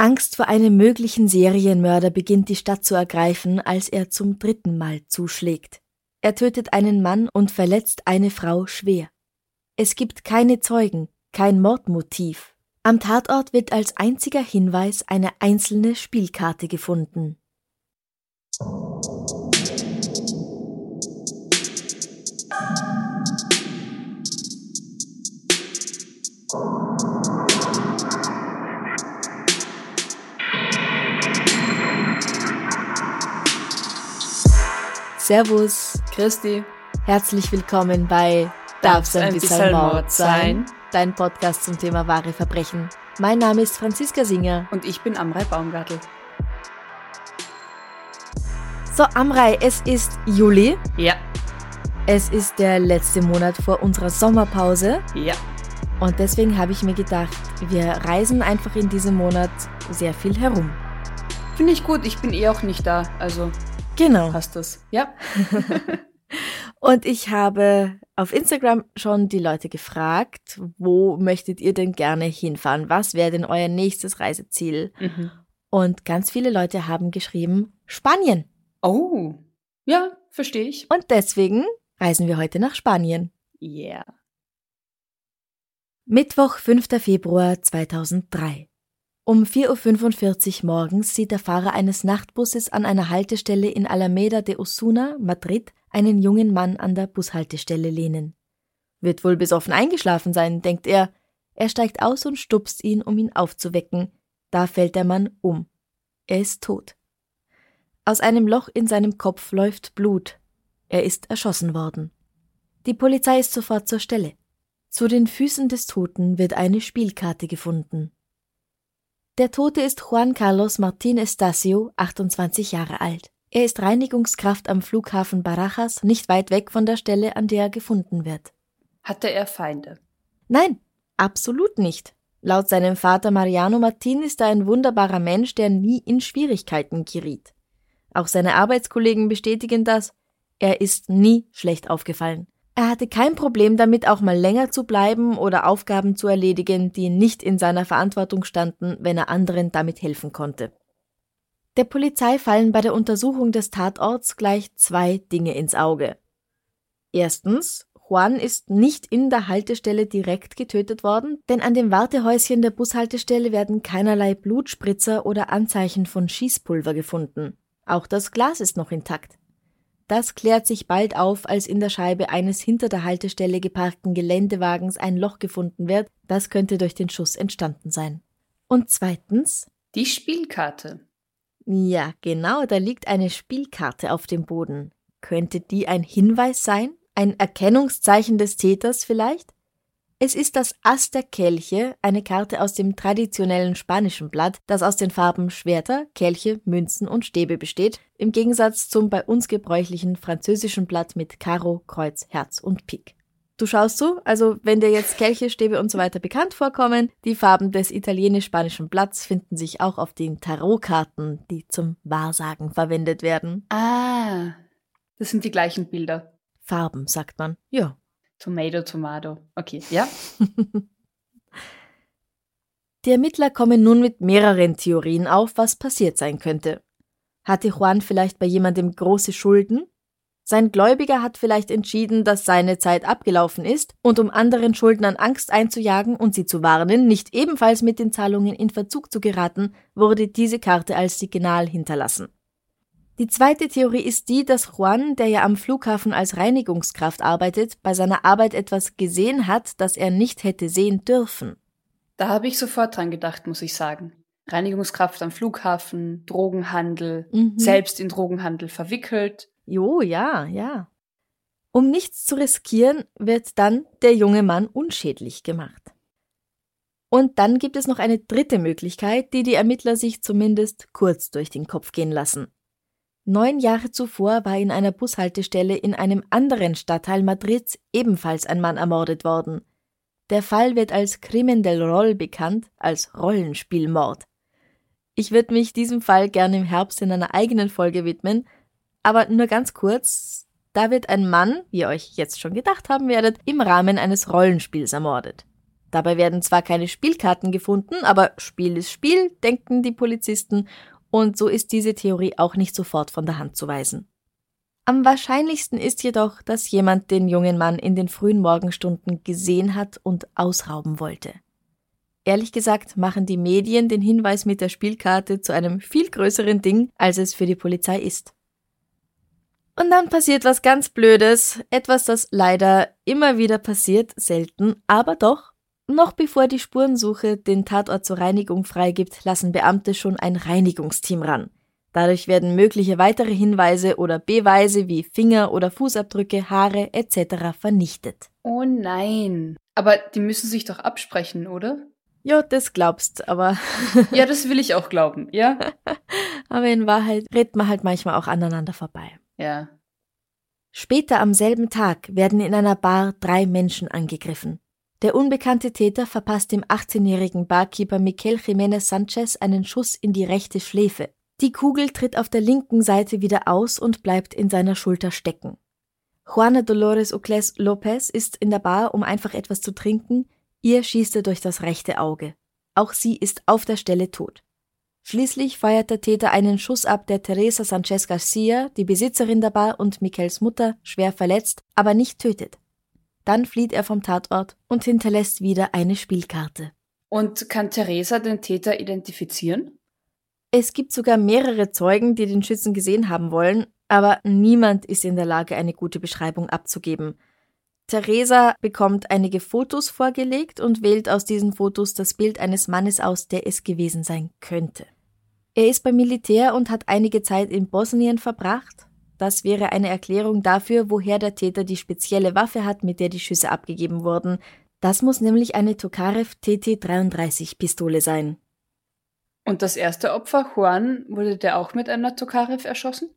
Angst vor einem möglichen Serienmörder beginnt die Stadt zu ergreifen, als er zum dritten Mal zuschlägt. Er tötet einen Mann und verletzt eine Frau schwer. Es gibt keine Zeugen, kein Mordmotiv. Am Tatort wird als einziger Hinweis eine einzelne Spielkarte gefunden. Servus, Christi. herzlich willkommen bei Darf's ein bisschen Mord sein? Dein Podcast zum Thema wahre Verbrechen. Mein Name ist Franziska Singer. Und ich bin Amrei Baumgartel. So, Amrei, es ist Juli. Ja. Es ist der letzte Monat vor unserer Sommerpause. Ja. Und deswegen habe ich mir gedacht, wir reisen einfach in diesem Monat sehr viel herum. Finde ich gut. Ich bin eh auch nicht da. Also Genau. passt das. Ja. Und ich habe auf Instagram schon die Leute gefragt, wo möchtet ihr denn gerne hinfahren? Was wäre denn euer nächstes Reiseziel? Mhm. Und ganz viele Leute haben geschrieben, Spanien. Oh. Ja, verstehe ich. Und deswegen reisen wir heute nach Spanien. Yeah. Mittwoch, 5. Februar 2003. Um 4.45 Uhr morgens sieht der Fahrer eines Nachtbusses an einer Haltestelle in Alameda de Osuna, Madrid, einen jungen Mann an der Bushaltestelle lehnen. Wird wohl besoffen eingeschlafen sein, denkt er. Er steigt aus und stupst ihn, um ihn aufzuwecken. Da fällt der Mann um. Er ist tot. Aus einem Loch in seinem Kopf läuft Blut. Er ist erschossen worden. Die Polizei ist sofort zur Stelle. Zu den Füßen des Toten wird eine Spielkarte gefunden. Der Tote ist Juan Carlos Martín Estacio, 28 Jahre alt. Er ist Reinigungskraft am Flughafen Barajas, nicht weit weg von der Stelle, an der er gefunden wird. Hatte er Feinde? Nein, absolut nicht. Laut seinem Vater Mariano Martin ist er ein wunderbarer Mensch, der nie in Schwierigkeiten geriet. Auch seine Arbeitskollegen bestätigen das. Er ist nie schlecht aufgefallen. Er hatte kein Problem damit, auch mal länger zu bleiben oder Aufgaben zu erledigen, die nicht in seiner Verantwortung standen, wenn er anderen damit helfen konnte. Der Polizei fallen bei der Untersuchung des Tatorts gleich zwei Dinge ins Auge. Erstens, Juan ist nicht in der Haltestelle direkt getötet worden, denn an dem Wartehäuschen der Bushaltestelle werden keinerlei Blutspritzer oder Anzeichen von Schießpulver gefunden. Auch das Glas ist noch intakt. Das klärt sich bald auf, als in der Scheibe eines hinter der Haltestelle geparkten Geländewagens ein Loch gefunden wird. Das könnte durch den Schuss entstanden sein. Und zweitens, Die Spielkarte. ja, genau, da liegt eine Spielkarte auf dem Boden. Könnte die ein Hinweis sein? Ein Erkennungszeichen des Täters vielleicht? Es ist das Ass der Kelche, eine Karte aus dem traditionellen spanischen Blatt, das aus den Farben Schwerter, Kelche, Münzen und Stäbe besteht, im Gegensatz zum bei uns gebräuchlichen französischen Blatt mit Karo, Kreuz, Herz und Pik. Du schaust so, also wenn dir jetzt Kelche, Stäbe und so weiter bekannt vorkommen, die Farben des italienisch-spanischen Blatts finden sich auch auf den Tarotkarten, die zum Wahrsagen verwendet werden. Ah. Das sind die gleichen Bilder. Farben, sagt man. Ja. Tomato, Tomato. Okay, ja. Die Ermittler kommen nun mit mehreren Theorien auf, was passiert sein könnte. Hatte Juan vielleicht bei jemandem große Schulden? Sein Gläubiger hat vielleicht entschieden, dass seine Zeit abgelaufen ist, und um anderen Schuldnern Angst einzujagen und sie zu warnen, nicht ebenfalls mit den Zahlungen in Verzug zu geraten, wurde diese Karte als Signal hinterlassen. Die zweite Theorie ist die, dass Juan, der ja am Flughafen als Reinigungskraft arbeitet, bei seiner Arbeit etwas gesehen hat, das er nicht hätte sehen dürfen. Da habe ich sofort dran gedacht, muss ich sagen. Reinigungskraft am Flughafen, Drogenhandel, Mhm. selbst in Drogenhandel verwickelt. Jo, ja, ja. Um nichts zu riskieren, wird dann der junge Mann unschädlich gemacht. Und dann gibt es noch eine dritte Möglichkeit, die die Ermittler sich zumindest kurz durch den Kopf gehen lassen. Neun Jahre zuvor war in einer Bushaltestelle in einem anderen Stadtteil Madrids ebenfalls ein Mann ermordet worden. Der Fall wird als Crimen del Roll bekannt, als Rollenspielmord. Ich würde mich diesem Fall gerne im Herbst in einer eigenen Folge widmen, aber nur ganz kurz, da wird ein Mann, wie ihr euch jetzt schon gedacht haben werdet, im Rahmen eines Rollenspiels ermordet. Dabei werden zwar keine Spielkarten gefunden, aber Spiel ist Spiel, denken die Polizisten, und so ist diese Theorie auch nicht sofort von der Hand zu weisen. Am wahrscheinlichsten ist jedoch, dass jemand den jungen Mann in den frühen Morgenstunden gesehen hat und ausrauben wollte. Ehrlich gesagt machen die Medien den Hinweis mit der Spielkarte zu einem viel größeren Ding, als es für die Polizei ist. Und dann passiert was ganz Blödes, etwas, das leider immer wieder passiert, selten, aber doch. Noch bevor die Spurensuche den Tatort zur Reinigung freigibt, lassen Beamte schon ein Reinigungsteam ran. Dadurch werden mögliche weitere Hinweise oder Beweise wie Finger- oder Fußabdrücke, Haare etc. vernichtet. Oh nein. Aber die müssen sich doch absprechen, oder? Ja, das glaubst, aber. ja, das will ich auch glauben, ja? aber in Wahrheit redet man halt manchmal auch aneinander vorbei. Ja. Später am selben Tag werden in einer Bar drei Menschen angegriffen. Der unbekannte Täter verpasst dem 18-jährigen Barkeeper Miquel Jiménez Sanchez einen Schuss in die rechte Schläfe. Die Kugel tritt auf der linken Seite wieder aus und bleibt in seiner Schulter stecken. Juana Dolores Ocles Lopez ist in der Bar, um einfach etwas zu trinken. Ihr schießt er durch das rechte Auge. Auch sie ist auf der Stelle tot. Schließlich feuert der Täter einen Schuss ab, der Teresa Sanchez Garcia, die Besitzerin der Bar und Miquels Mutter, schwer verletzt, aber nicht tötet. Dann flieht er vom Tatort und hinterlässt wieder eine Spielkarte. Und kann Theresa den Täter identifizieren? Es gibt sogar mehrere Zeugen, die den Schützen gesehen haben wollen, aber niemand ist in der Lage, eine gute Beschreibung abzugeben. Theresa bekommt einige Fotos vorgelegt und wählt aus diesen Fotos das Bild eines Mannes aus, der es gewesen sein könnte. Er ist beim Militär und hat einige Zeit in Bosnien verbracht, das wäre eine Erklärung dafür, woher der Täter die spezielle Waffe hat, mit der die Schüsse abgegeben wurden. Das muss nämlich eine Tokarev TT-33 Pistole sein. Und das erste Opfer, Juan, wurde der auch mit einer Tokarev erschossen?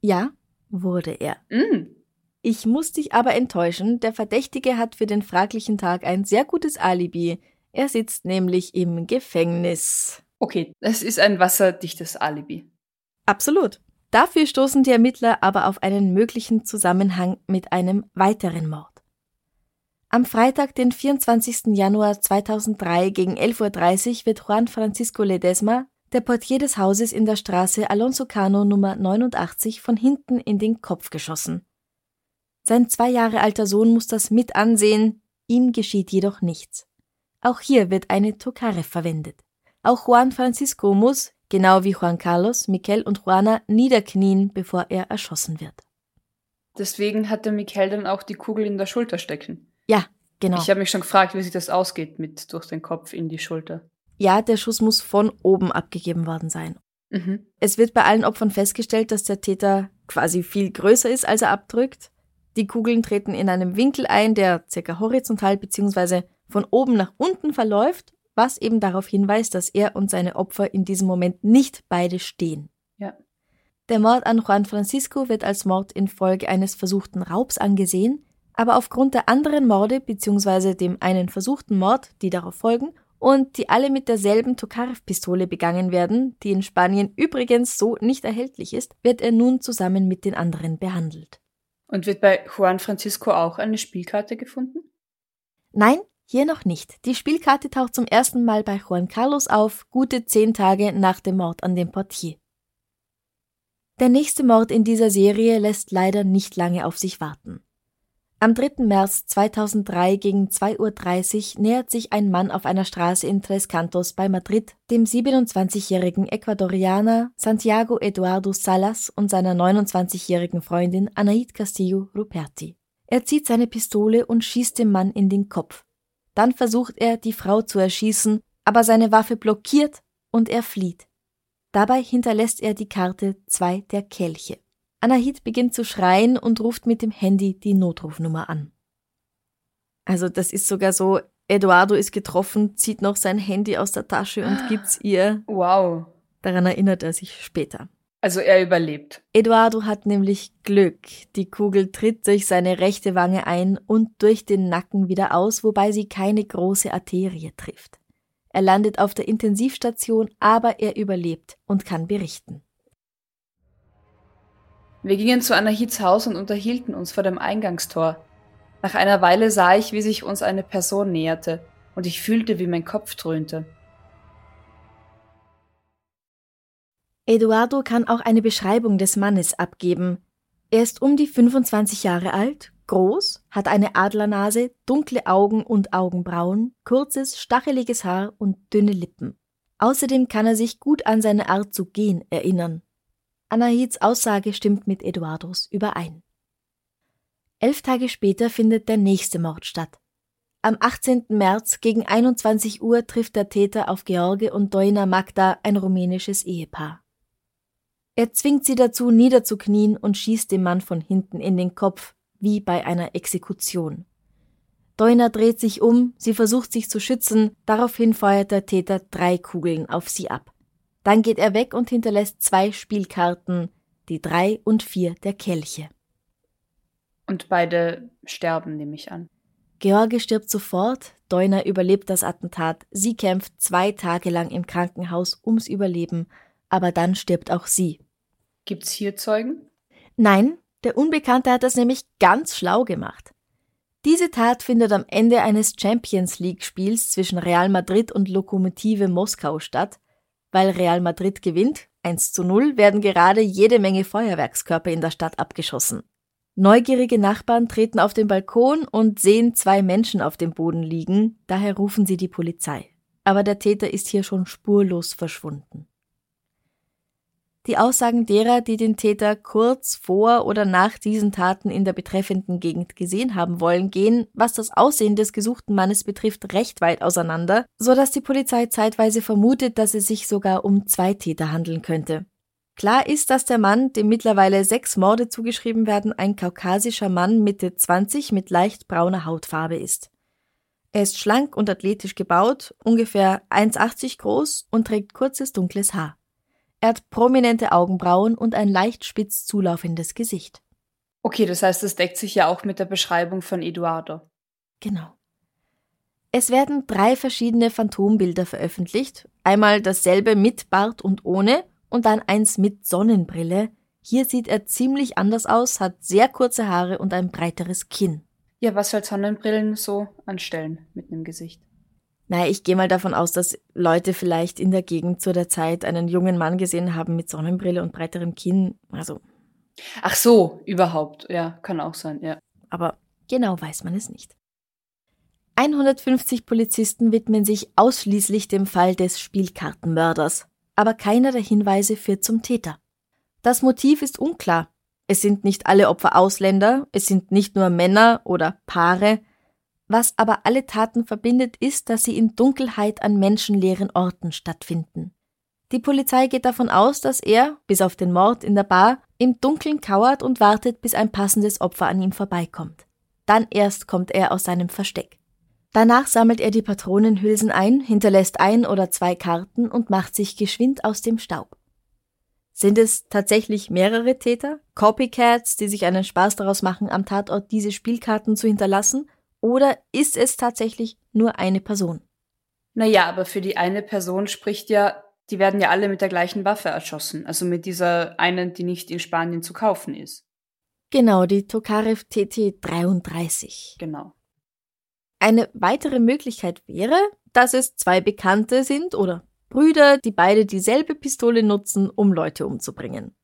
Ja, wurde er. Mm. Ich muss dich aber enttäuschen, der Verdächtige hat für den fraglichen Tag ein sehr gutes Alibi. Er sitzt nämlich im Gefängnis. Okay, es ist ein wasserdichtes Alibi. Absolut. Dafür stoßen die Ermittler aber auf einen möglichen Zusammenhang mit einem weiteren Mord. Am Freitag, den 24. Januar 2003 gegen 11.30 Uhr wird Juan Francisco Ledesma, der Portier des Hauses in der Straße Alonso Cano Nummer 89, von hinten in den Kopf geschossen. Sein zwei Jahre alter Sohn muss das mit ansehen, ihm geschieht jedoch nichts. Auch hier wird eine Tokarev verwendet. Auch Juan Francisco muss, genau wie Juan Carlos, Miquel und Juana niederknien, bevor er erschossen wird. Deswegen hat der Miquel dann auch die Kugel in der Schulter stecken. Ja, genau. Ich habe mich schon gefragt, wie sich das ausgeht mit durch den Kopf in die Schulter. Ja, der Schuss muss von oben abgegeben worden sein. Mhm. Es wird bei allen Opfern festgestellt, dass der Täter quasi viel größer ist, als er abdrückt. Die Kugeln treten in einem Winkel ein, der circa horizontal bzw. von oben nach unten verläuft was eben darauf hinweist, dass er und seine Opfer in diesem Moment nicht beide stehen. Ja. Der Mord an Juan Francisco wird als Mord infolge eines versuchten Raubs angesehen, aber aufgrund der anderen Morde bzw. dem einen versuchten Mord, die darauf folgen, und die alle mit derselben Tokarev-Pistole begangen werden, die in Spanien übrigens so nicht erhältlich ist, wird er nun zusammen mit den anderen behandelt. Und wird bei Juan Francisco auch eine Spielkarte gefunden? Nein, hier noch nicht. Die Spielkarte taucht zum ersten Mal bei Juan Carlos auf, gute zehn Tage nach dem Mord an dem Portier. Der nächste Mord in dieser Serie lässt leider nicht lange auf sich warten. Am 3. März 2003 gegen 2.30 Uhr nähert sich ein Mann auf einer Straße in Tres Cantos bei Madrid dem 27-jährigen Ecuadorianer Santiago Eduardo Salas und seiner 29-jährigen Freundin Anaid Castillo Ruperti. Er zieht seine Pistole und schießt dem Mann in den Kopf. Dann versucht er, die Frau zu erschießen, aber seine Waffe blockiert und er flieht. Dabei hinterlässt er die Karte zwei der Kelche. Anahit beginnt zu schreien und ruft mit dem Handy die Notrufnummer an. Also das ist sogar so, Eduardo ist getroffen, zieht noch sein Handy aus der Tasche und gibt's ihr. Wow. Daran erinnert er sich später. Also er überlebt. Eduardo hat nämlich Glück. Die Kugel tritt durch seine rechte Wange ein und durch den Nacken wieder aus, wobei sie keine große Arterie trifft. Er landet auf der Intensivstation, aber er überlebt und kann berichten. Wir gingen zu Anahits Haus und unterhielten uns vor dem Eingangstor. Nach einer Weile sah ich, wie sich uns eine Person näherte, und ich fühlte, wie mein Kopf dröhnte. Eduardo kann auch eine Beschreibung des Mannes abgeben. Er ist um die 25 Jahre alt, groß, hat eine Adlernase, dunkle Augen und Augenbrauen, kurzes, stacheliges Haar und dünne Lippen. Außerdem kann er sich gut an seine Art zu gehen erinnern. Anahids Aussage stimmt mit Eduardos überein. Elf Tage später findet der nächste Mord statt. Am 18. März gegen 21 Uhr trifft der Täter auf George und Doina Magda, ein rumänisches Ehepaar. Er zwingt sie dazu, niederzuknien und schießt dem Mann von hinten in den Kopf, wie bei einer Exekution. Doina dreht sich um, sie versucht sich zu schützen, daraufhin feuert der Täter drei Kugeln auf sie ab. Dann geht er weg und hinterlässt zwei Spielkarten, die drei und vier der Kelche. Und beide sterben, nehme ich an. George stirbt sofort, Doina überlebt das Attentat, sie kämpft zwei Tage lang im Krankenhaus ums Überleben, aber dann stirbt auch sie. Gibt's hier Zeugen? Nein, der Unbekannte hat das nämlich ganz schlau gemacht. Diese Tat findet am Ende eines Champions League Spiels zwischen Real Madrid und Lokomotive Moskau statt. Weil Real Madrid gewinnt, 1 zu 0, werden gerade jede Menge Feuerwerkskörper in der Stadt abgeschossen. Neugierige Nachbarn treten auf den Balkon und sehen zwei Menschen auf dem Boden liegen, daher rufen sie die Polizei. Aber der Täter ist hier schon spurlos verschwunden. Die Aussagen derer, die den Täter kurz vor oder nach diesen Taten in der betreffenden Gegend gesehen haben wollen, gehen, was das Aussehen des gesuchten Mannes betrifft, recht weit auseinander, so dass die Polizei zeitweise vermutet, dass es sich sogar um zwei Täter handeln könnte. Klar ist, dass der Mann, dem mittlerweile sechs Morde zugeschrieben werden, ein kaukasischer Mann Mitte 20 mit leicht brauner Hautfarbe ist. Er ist schlank und athletisch gebaut, ungefähr 1,80 groß und trägt kurzes dunkles Haar. Er hat prominente Augenbrauen und ein leicht spitz zulaufendes Gesicht. Okay, das heißt, es deckt sich ja auch mit der Beschreibung von Eduardo. Genau. Es werden drei verschiedene Phantombilder veröffentlicht. Einmal dasselbe mit Bart und ohne und dann eins mit Sonnenbrille. Hier sieht er ziemlich anders aus, hat sehr kurze Haare und ein breiteres Kinn. Ja, was soll Sonnenbrillen so anstellen mit einem Gesicht? Naja, ich gehe mal davon aus, dass Leute vielleicht in der Gegend zu der Zeit einen jungen Mann gesehen haben mit Sonnenbrille und breiterem Kinn. Also. Ach so, überhaupt. Ja, kann auch sein, ja. Aber genau weiß man es nicht. 150 Polizisten widmen sich ausschließlich dem Fall des Spielkartenmörders, aber keiner der Hinweise führt zum Täter. Das Motiv ist unklar. Es sind nicht alle Opfer Ausländer, es sind nicht nur Männer oder Paare, was aber alle Taten verbindet, ist, dass sie in Dunkelheit an menschenleeren Orten stattfinden. Die Polizei geht davon aus, dass er, bis auf den Mord in der Bar, im Dunkeln kauert und wartet, bis ein passendes Opfer an ihm vorbeikommt. Dann erst kommt er aus seinem Versteck. Danach sammelt er die Patronenhülsen ein, hinterlässt ein oder zwei Karten und macht sich geschwind aus dem Staub. Sind es tatsächlich mehrere Täter, Copycats, die sich einen Spaß daraus machen, am Tatort diese Spielkarten zu hinterlassen, oder ist es tatsächlich nur eine Person? Naja, aber für die eine Person spricht ja, die werden ja alle mit der gleichen Waffe erschossen. Also mit dieser einen, die nicht in Spanien zu kaufen ist. Genau, die Tokarev TT 33. Genau. Eine weitere Möglichkeit wäre, dass es zwei Bekannte sind oder Brüder, die beide dieselbe Pistole nutzen, um Leute umzubringen.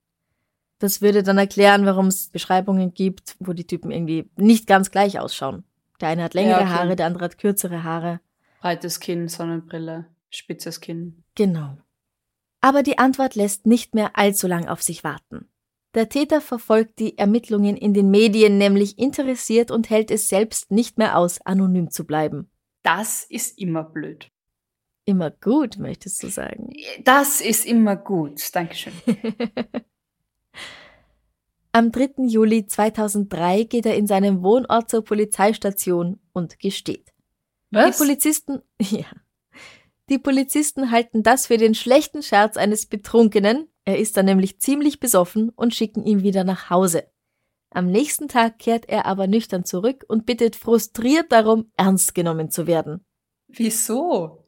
Das würde dann erklären, warum es Beschreibungen gibt, wo die Typen irgendwie nicht ganz gleich ausschauen. Der eine hat längere ja, okay. Haare, der andere hat kürzere Haare. Breites Kinn, Sonnenbrille, spitzes Kinn. Genau. Aber die Antwort lässt nicht mehr allzu lang auf sich warten. Der Täter verfolgt die Ermittlungen in den Medien nämlich interessiert und hält es selbst nicht mehr aus, anonym zu bleiben. Das ist immer blöd. Immer gut, möchtest du sagen? Das ist immer gut. Dankeschön. Am 3. Juli 2003 geht er in seinem Wohnort zur Polizeistation und gesteht. Was? Die Polizisten, ja. Die Polizisten halten das für den schlechten Scherz eines Betrunkenen. Er ist dann nämlich ziemlich besoffen und schicken ihn wieder nach Hause. Am nächsten Tag kehrt er aber nüchtern zurück und bittet frustriert darum, ernst genommen zu werden. Wieso?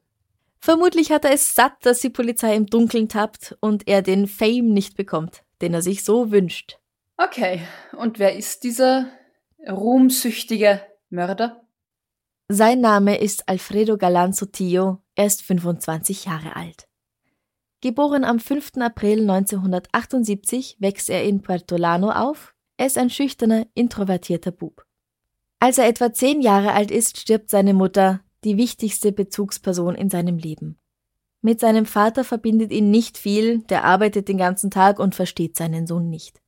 Vermutlich hat er es satt, dass die Polizei im Dunkeln tappt und er den Fame nicht bekommt, den er sich so wünscht. Okay, und wer ist dieser ruhmsüchtige Mörder? Sein Name ist Alfredo Galan Sotillo, er ist 25 Jahre alt. Geboren am 5. April 1978 wächst er in Puerto Llano auf. Er ist ein schüchterner, introvertierter Bub. Als er etwa zehn Jahre alt ist, stirbt seine Mutter, die wichtigste Bezugsperson in seinem Leben. Mit seinem Vater verbindet ihn nicht viel, der arbeitet den ganzen Tag und versteht seinen Sohn nicht.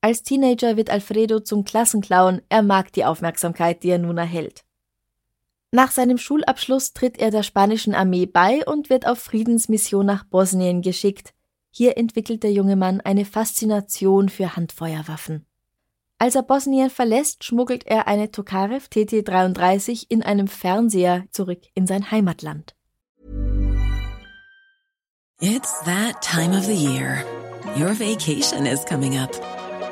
Als Teenager wird Alfredo zum Klassenclown, er mag die Aufmerksamkeit, die er nun erhält. Nach seinem Schulabschluss tritt er der spanischen Armee bei und wird auf Friedensmission nach Bosnien geschickt. Hier entwickelt der junge Mann eine Faszination für Handfeuerwaffen. Als er Bosnien verlässt, schmuggelt er eine Tokarev TT-33 in einem Fernseher zurück in sein Heimatland. It's that time of the year. Your vacation is coming up.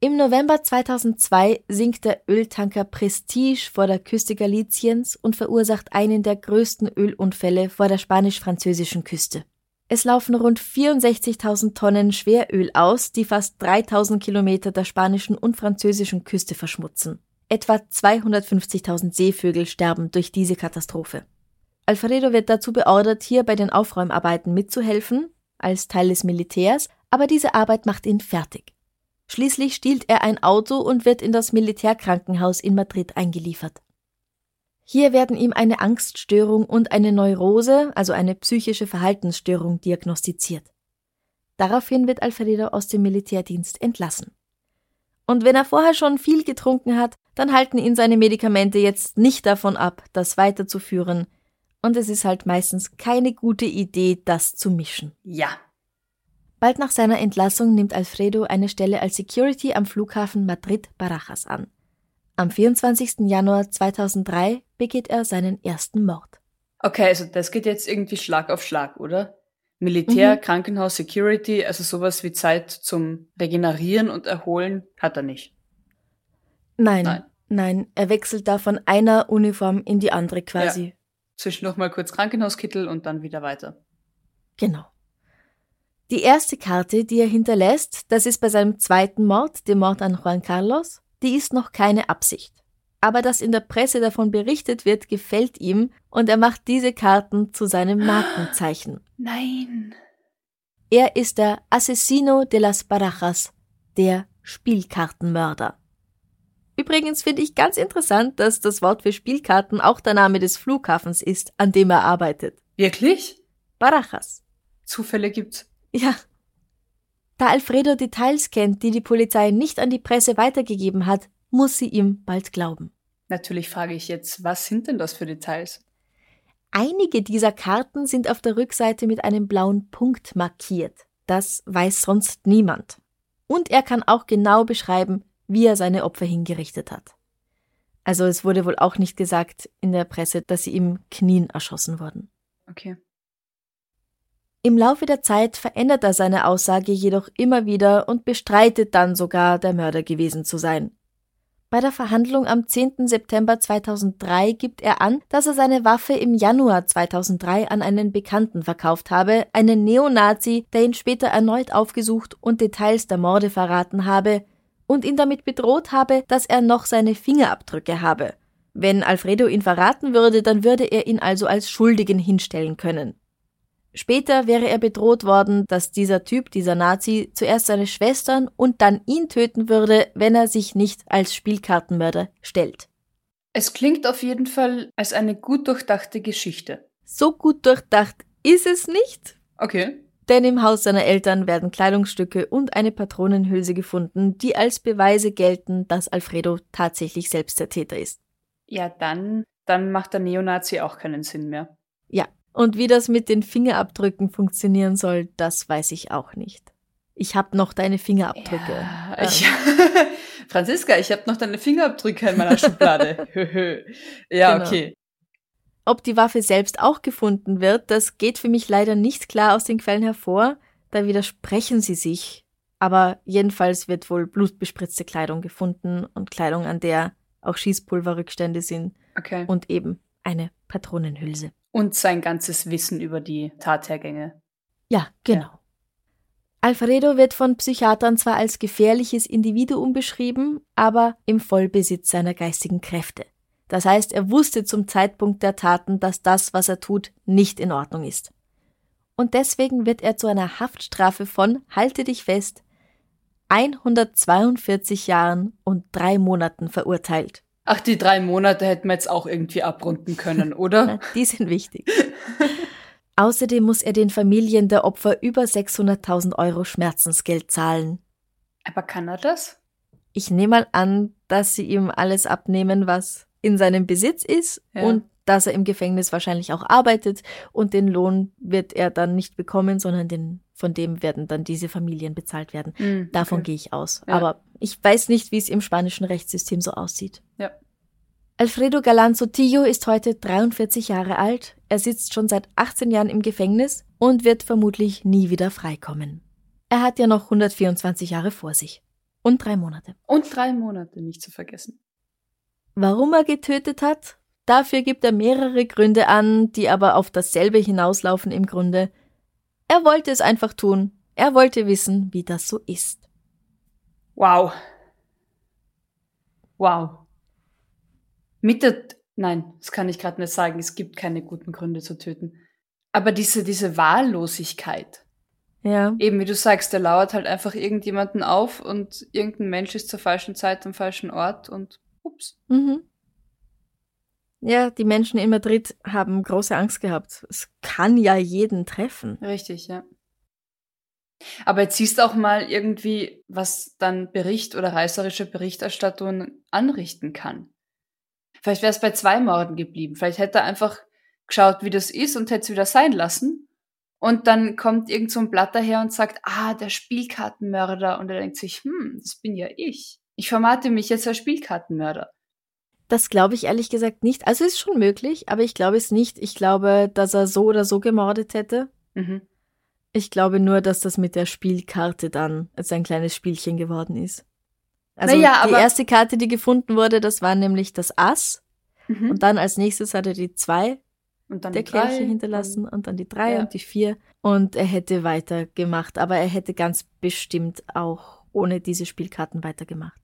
Im November 2002 sinkt der Öltanker Prestige vor der Küste Galiciens und verursacht einen der größten Ölunfälle vor der spanisch-französischen Küste. Es laufen rund 64.000 Tonnen Schweröl aus, die fast 3.000 Kilometer der spanischen und französischen Küste verschmutzen. Etwa 250.000 Seevögel sterben durch diese Katastrophe. Alfredo wird dazu beordert, hier bei den Aufräumarbeiten mitzuhelfen, als Teil des Militärs, aber diese Arbeit macht ihn fertig. Schließlich stiehlt er ein Auto und wird in das Militärkrankenhaus in Madrid eingeliefert. Hier werden ihm eine Angststörung und eine Neurose, also eine psychische Verhaltensstörung, diagnostiziert. Daraufhin wird Alfredo aus dem Militärdienst entlassen. Und wenn er vorher schon viel getrunken hat, dann halten ihn seine Medikamente jetzt nicht davon ab, das weiterzuführen. Und es ist halt meistens keine gute Idee, das zu mischen. Ja. Bald nach seiner Entlassung nimmt Alfredo eine Stelle als Security am Flughafen Madrid-Barajas an. Am 24. Januar 2003 begeht er seinen ersten Mord. Okay, also das geht jetzt irgendwie Schlag auf Schlag, oder? Militär, Mhm. Krankenhaus, Security, also sowas wie Zeit zum Regenerieren und Erholen hat er nicht. Nein, Nein. nein, er wechselt da von einer Uniform in die andere quasi. Zwischendurch mal kurz Krankenhauskittel und dann wieder weiter. Genau. Die erste Karte, die er hinterlässt, das ist bei seinem zweiten Mord, dem Mord an Juan Carlos, die ist noch keine Absicht. Aber dass in der Presse davon berichtet wird, gefällt ihm und er macht diese Karten zu seinem Markenzeichen. Nein. Er ist der Asesino de las Barajas, der Spielkartenmörder. Übrigens finde ich ganz interessant, dass das Wort für Spielkarten auch der Name des Flughafens ist, an dem er arbeitet. Wirklich? Barajas. Zufälle gibt's. Ja. Da Alfredo Details kennt, die die Polizei nicht an die Presse weitergegeben hat, muss sie ihm bald glauben. Natürlich frage ich jetzt, was sind denn das für Details? Einige dieser Karten sind auf der Rückseite mit einem blauen Punkt markiert. Das weiß sonst niemand. Und er kann auch genau beschreiben, wie er seine Opfer hingerichtet hat. Also es wurde wohl auch nicht gesagt in der Presse, dass sie im Knien erschossen wurden. Okay. Im Laufe der Zeit verändert er seine Aussage jedoch immer wieder und bestreitet dann sogar, der Mörder gewesen zu sein. Bei der Verhandlung am 10. September 2003 gibt er an, dass er seine Waffe im Januar 2003 an einen Bekannten verkauft habe, einen Neonazi, der ihn später erneut aufgesucht und Details der Morde verraten habe und ihn damit bedroht habe, dass er noch seine Fingerabdrücke habe. Wenn Alfredo ihn verraten würde, dann würde er ihn also als Schuldigen hinstellen können. Später wäre er bedroht worden, dass dieser Typ, dieser Nazi, zuerst seine Schwestern und dann ihn töten würde, wenn er sich nicht als Spielkartenmörder stellt. Es klingt auf jeden Fall als eine gut durchdachte Geschichte. So gut durchdacht ist es nicht, Okay. denn im Haus seiner Eltern werden Kleidungsstücke und eine Patronenhülse gefunden, die als Beweise gelten, dass Alfredo tatsächlich selbst der Täter ist. Ja, dann, dann macht der Neonazi auch keinen Sinn mehr. Ja, und wie das mit den Fingerabdrücken funktionieren soll, das weiß ich auch nicht. Ich habe noch deine Fingerabdrücke. Ja, Ähm, ich, Franziska, ich habe noch deine Fingerabdrücke in meiner Schublade. Ja, Genau. okay. Ob die Waffe selbst auch gefunden wird, das geht für mich leider nicht klar aus den Quellen hervor, da widersprechen sie sich. Aber jedenfalls wird wohl blutbespritzte Kleidung gefunden und Kleidung, an der auch Schießpulverrückstände sind Okay. und eben eine Patronenhülse. Und sein ganzes Wissen über die Tathergänge. Ja, genau. Alfredo wird von Psychiatern zwar als gefährliches Individuum beschrieben, aber im Vollbesitz seiner geistigen Kräfte. Das heißt, er wusste zum Zeitpunkt der Taten, dass das, was er tut, nicht in Ordnung ist. Und deswegen wird er zu einer Haftstrafe von, halte dich fest, 142 Jahren und drei Monaten verurteilt. Ach, die drei Monate hätten wir jetzt auch irgendwie abrunden können, oder? Na, Die sind wichtig. Außerdem muss er den Familien der Opfer über 600.000 Euro Schmerzensgeld zahlen. Aber kann er das? Ich nehme mal an, dass sie ihm alles abnehmen, was in seinem Besitz ist Ja. und dass er im Gefängnis wahrscheinlich auch arbeitet und den Lohn wird er dann nicht bekommen, sondern den, von dem werden dann diese Familien bezahlt werden. Hm, Davon okay. gehe ich aus. Ja. Aber ich weiß nicht, wie es im spanischen Rechtssystem so aussieht. Ja. Alfredo Galán Sotillo ist heute 43 Jahre alt. Er sitzt schon seit 18 Jahren im Gefängnis und wird vermutlich nie wieder freikommen. Er hat ja noch 124 Jahre vor sich. Und drei Monate. Und drei Monate nicht zu vergessen. Warum er getötet hat? Dafür gibt er mehrere Gründe an, die aber auf dasselbe hinauslaufen im Grunde. Er wollte es einfach tun. Er wollte wissen, wie das so ist. Wow. Wow. Mit der, nein, das kann ich gerade nicht sagen. Es gibt keine guten Gründe zu töten. Aber diese, diese Wahllosigkeit. Ja. Eben, wie du sagst, der lauert halt einfach irgendjemanden auf und irgendein Mensch ist zur falschen Zeit am falschen Ort und ups. Mhm. Ja, die Menschen in Madrid haben große Angst gehabt. Es kann ja jeden treffen. Richtig, ja. Aber jetzt siehst du auch mal irgendwie, was dann Bericht oder reißerische Berichterstattung anrichten kann. Vielleicht wäre es bei zwei Morden geblieben. Vielleicht hätte er einfach geschaut, wie das ist und hätte es wieder sein lassen. Und dann kommt irgend so ein Blatt daher und sagt, ah, der Spielkartenmörder. Und er denkt sich, hm, das bin ja ich. Ich formate mich jetzt als Spielkartenmörder. Das glaube ich ehrlich gesagt nicht. Also ist schon möglich, aber ich glaube es nicht. Ich glaube, dass er so oder so gemordet hätte. Mhm. Ich glaube nur, dass das mit der Spielkarte dann als ein kleines Spielchen geworden ist. Also Naja, die erste Karte, die gefunden wurde, das war nämlich das Ass. Mhm. Und dann als nächstes hat er die zwei Und dann der die drei Kelche und- hinterlassen und dann die drei Ja. und die vier. Und er hätte weitergemacht, aber er hätte ganz bestimmt auch ohne diese Spielkarten weitergemacht.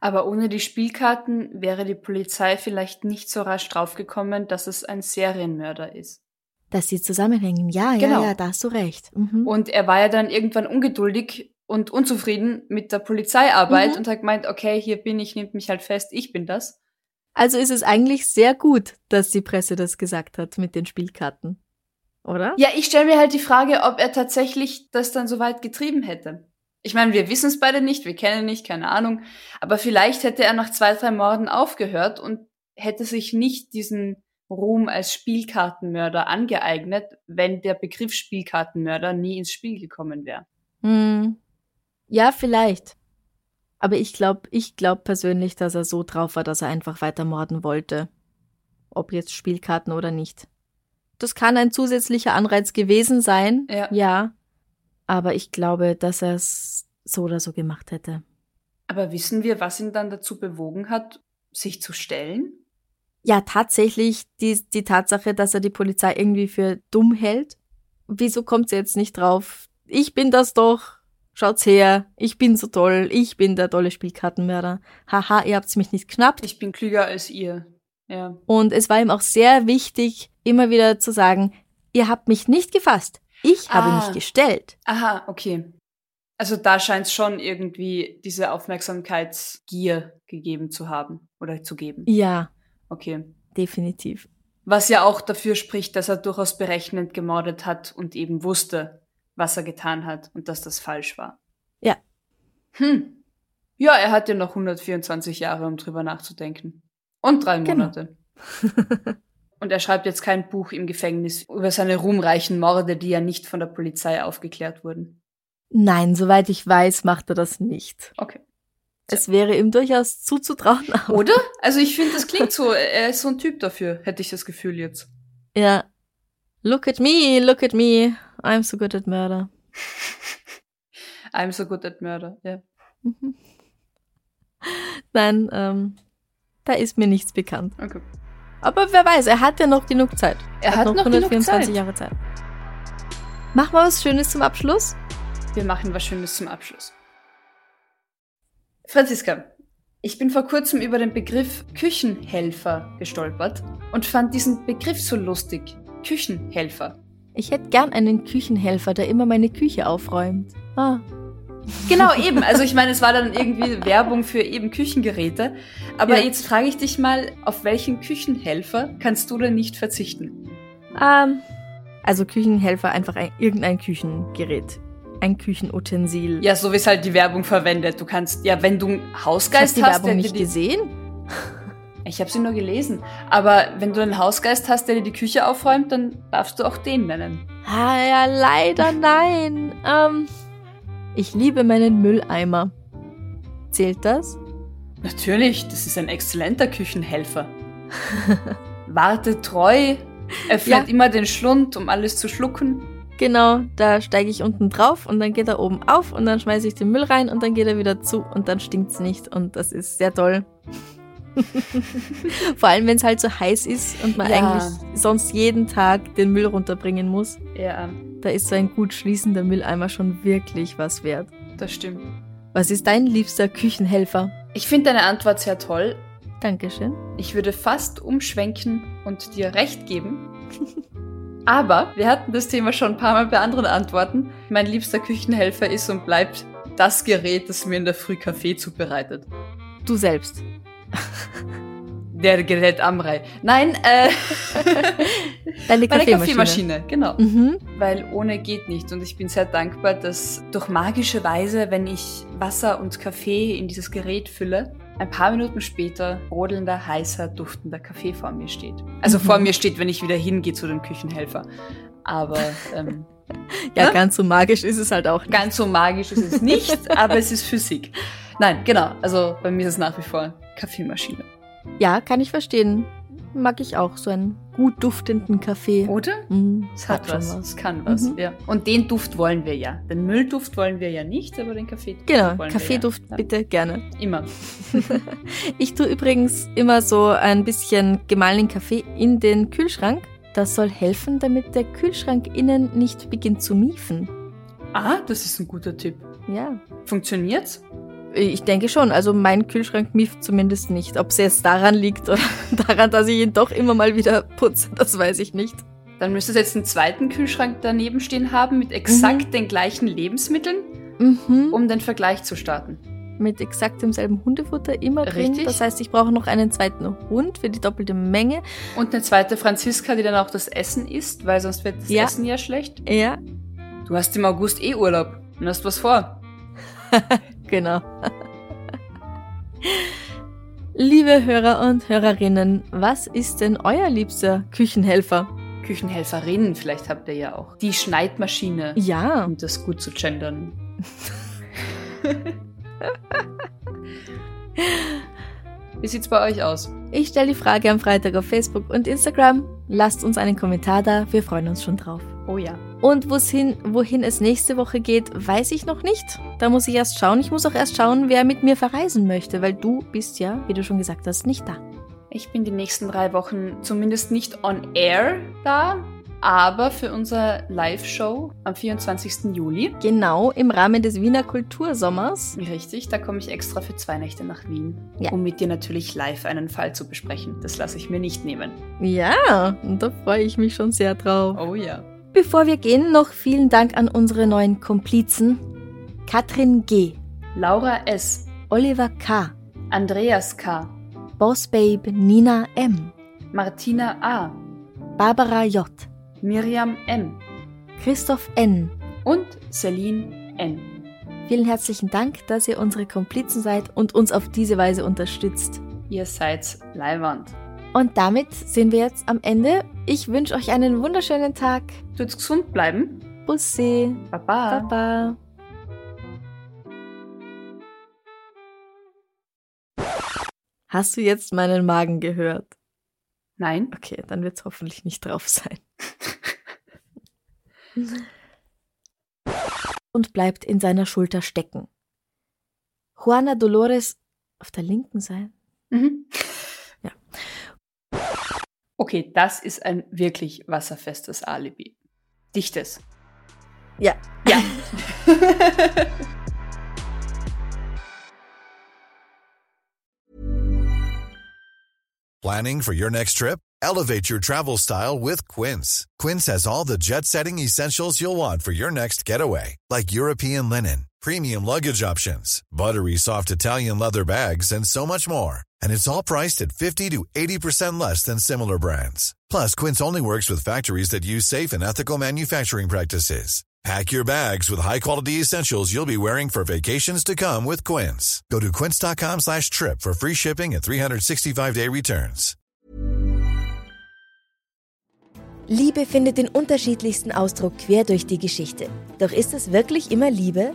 Aber ohne die Spielkarten wäre die Polizei vielleicht nicht so rasch draufgekommen, dass es ein Serienmörder ist. Dass die zusammenhängen, ja, Genau. ja, ja, da hast du recht. Mhm. Und er war ja dann irgendwann ungeduldig und unzufrieden mit der Polizeiarbeit Mhm. und hat gemeint, okay, hier bin ich, nehmt mich halt fest, ich bin das. Also ist es eigentlich sehr gut, dass die Presse das gesagt hat mit den Spielkarten. Oder? Ja, ich stelle mir halt die Frage, ob er tatsächlich das dann so weit getrieben hätte. Ich meine, wir wissen es beide nicht, wir kennen ihn nicht, keine Ahnung. Aber vielleicht hätte er nach zwei, drei Morden aufgehört und hätte sich nicht diesen Ruhm als Spielkartenmörder angeeignet, wenn der Begriff Spielkartenmörder nie ins Spiel gekommen wäre. Hm. Ja, vielleicht. Aber ich glaube, ich glaube persönlich, dass er so drauf war, dass er einfach weiter morden wollte. Ob jetzt Spielkarten oder nicht. Das kann ein zusätzlicher Anreiz gewesen sein. Ja. Ja. Aber ich glaube, dass er es so oder so gemacht hätte. Aber wissen wir, was ihn dann dazu bewogen hat, sich zu stellen? Ja, tatsächlich die, die Tatsache, dass er die Polizei irgendwie für dumm hält. Wieso kommt sie jetzt nicht drauf? Ich bin das doch. Schaut's her. Ich bin so toll. Ich bin der tolle Spielkartenmörder. Haha, ihr habt's mich nicht knappt. Ich bin klüger als ihr. Ja. Und es war ihm auch sehr wichtig, immer wieder zu sagen, ihr habt mich nicht gefasst. Ich habe Ah. mich gestellt. Aha, okay. Also da scheint es schon irgendwie diese Aufmerksamkeitsgier gegeben zu haben oder zu geben. Ja, Okay. definitiv. Was ja auch dafür spricht, dass er durchaus berechnend gemordet hat und eben wusste, was er getan hat und dass das falsch war. Ja. Hm. Ja, er hat ja noch 124 Jahre, um drüber nachzudenken. Und drei Genau. Und er schreibt jetzt kein Buch im Gefängnis über seine ruhmreichen Morde, die ja nicht von der Polizei aufgeklärt wurden. Nein, soweit ich weiß, macht er das nicht. Okay. Es wäre ihm durchaus zuzutrauen. Oder? Also ich finde, das klingt so, er ist so ein Typ dafür, hätte ich das Gefühl jetzt. Ja. Look at me, look at me. I'm so good at murder. I'm so good at murder, ja. Mhm. Nein, ähm, da ist mir nichts bekannt. Okay. Aber wer weiß, er hat ja noch genug Zeit. Er hat noch genug 124 Zeit. Jahre Zeit. Mach mal was Schönes zum Abschluss. Wir machen was Schönes zum Abschluss. Franziska, ich bin vor kurzem über den Begriff Küchenhelfer gestolpert und fand diesen Begriff so lustig. Küchenhelfer. Ich hätte gern einen Küchenhelfer, der immer meine Küche aufräumt. Ah, Genau, eben. Also ich meine, es war dann irgendwie Werbung für eben Küchengeräte. Aber Ja. jetzt frage ich dich mal, auf welchen Küchenhelfer kannst du denn nicht verzichten? ähm, also Küchenhelfer, einfach ein, irgendein Küchengerät. Ein Küchenutensil. Ja, so wie es halt die Werbung verwendet. Du kannst, ja, wenn du einen ich habe Hausgeist die hast, Werbung nicht die, gesehen. Ich habe sie nur gelesen. Aber wenn du einen Hausgeist hast, der dir die Küche aufräumt, dann darfst du auch den nennen. Ah ja, leider nein. Ähm, ich liebe meinen Mülleimer. Zählt das? Natürlich, das ist ein exzellenter Küchenhelfer. Warte treu, öffnet Ja. immer den Schlund, um alles zu schlucken. Genau, da steige ich unten drauf und dann geht er oben auf und dann schmeiße ich den Müll rein und dann geht er wieder zu und dann stinkt's nicht und das ist sehr toll. Vor allem, wenn es halt so heiß ist und man Ja. eigentlich sonst jeden Tag den Müll runterbringen muss. Ja, Da ist so ein gut schließender Mülleimer schon wirklich was wert. das stimmt. Was ist dein liebster Küchenhelfer? Ich finde deine Antwort sehr toll. Dankeschön. Ich würde fast umschwenken und dir recht geben. Aber wir hatten das Thema schon ein paar Mal bei anderen Antworten. Mein liebster Küchenhelfer ist und bleibt das Gerät, das mir in der Früh Kaffee zubereitet. Du selbst. Der Gerät Amrei. Nein, äh, Deine meine Kaffeemaschine. Kaffeemaschine, genau. Mhm. Weil ohne geht nicht. Und ich bin sehr dankbar, dass durch magische Weise, wenn ich Wasser und Kaffee in dieses Gerät fülle, ein paar Minuten später brodelnder, heißer, duftender Kaffee vor mir steht. Also Mhm. vor mir steht, wenn ich wieder hingehe zu dem Küchenhelfer. Aber ähm, Ja, Ja? ganz so magisch ist es halt auch nicht. ganz so magisch ist es nicht, aber es ist Physik. Nein, genau. Also bei mir ist es nach wie vor Kaffeemaschine. Ja, kann ich verstehen. Mag ich auch, so einen gut duftenden Kaffee. Oder? Mm, Es hat, was. Es kann was, Mhm. ja. Und den Duft wollen wir ja. Den Müllduft wollen wir ja nicht, aber den Kaffeeduft Genau, Kaffeeduft ja. bitte gerne. Immer. Ich tue übrigens immer so ein bisschen gemahlenen Kaffee in den Kühlschrank. Das soll helfen, damit der Kühlschrank innen nicht beginnt zu miefen. Ah, das ist ein guter Tipp. Ja. Funktioniert's? Ich denke schon, also mein Kühlschrank mieft zumindest nicht. Ob es jetzt daran liegt oder daran, dass ich ihn doch immer mal wieder putze, das weiß ich nicht. Dann müsstest du jetzt einen zweiten Kühlschrank daneben stehen haben mit exakt den gleichen Lebensmitteln, Mhm. um den Vergleich zu starten. Mit exakt demselben Hundefutter immer drin. Richtig. Das heißt, ich brauche noch einen zweiten Hund für die doppelte Menge. Und eine zweite Franziska, die dann auch das Essen isst, weil sonst wird das Ja. Essen ja schlecht. Ja, Du hast im August eh Urlaub und hast was vor. Genau. Liebe Hörer und Hörerinnen, was ist denn euer liebster Küchenhelfer? Küchenhelferin, vielleicht habt ihr ja auch. Die Schneidmaschine, Ja, um das gut zu gendern. Wie sieht's bei euch aus? ich stelle die Frage am Freitag auf Facebook und Instagram. Lasst uns einen Kommentar da, wir freuen uns schon drauf. Oh ja. Und wo's hin, wohin es nächste Woche geht, weiß ich noch nicht. Da muss ich erst schauen. Ich muss auch erst schauen, wer mit mir verreisen möchte, weil du bist ja, wie du schon gesagt hast, nicht da. Ich bin die nächsten drei Wochen zumindest nicht on air da, aber für unsere Live-Show am 24. Juli. Genau, im Rahmen des Wiener Kultursommers. Richtig, da komme ich extra für zwei Nächte nach Wien, Ja. um mit dir natürlich live einen Fall zu besprechen. Das lasse ich mir nicht nehmen. Ja, und da freue ich mich schon sehr drauf. Oh ja. Bevor wir gehen, noch vielen Dank an unsere neuen Komplizen. Katrin G., Laura S., Oliver K., Andreas K., Bossbabe Nina M., Martina A., Barbara J., Miriam M. Christoph N. und Celine N. Vielen herzlichen Dank, dass ihr unsere Komplizen seid und uns auf diese Weise unterstützt. Ihr seid Leiwand. Und damit sind wir jetzt am Ende. Ich wünsche euch einen wunderschönen Tag. Tut's gesund bleiben. Bussi. Baba. Baba. Hast du jetzt meinen Magen gehört? Nein. Okay, dann wird es hoffentlich nicht drauf sein. Und bleibt in seiner Schulter stecken. Juana Dolores auf der linken Seite. Mhm. Okay, das ist ein wirklich wasserfestes Alibi. Dichtes. Ja. Ja. Planning for your next trip? Elevate your travel style with Quince. Quince has all the jet setting essentials you'll want for your next getaway, like European linen, premium luggage options, buttery soft Italian leather bags, and so much more. And it's all priced at 50 to 80% less than similar brands. Plus, Quince only works with factories that use safe and ethical manufacturing practices. Pack your bags with high-quality essentials you'll be wearing for vacations to come with Quince. Go to quince.com slash trip for free shipping and 365-day returns. Liebe findet den unterschiedlichsten Ausdruck quer durch die Geschichte. Doch ist es wirklich immer Liebe?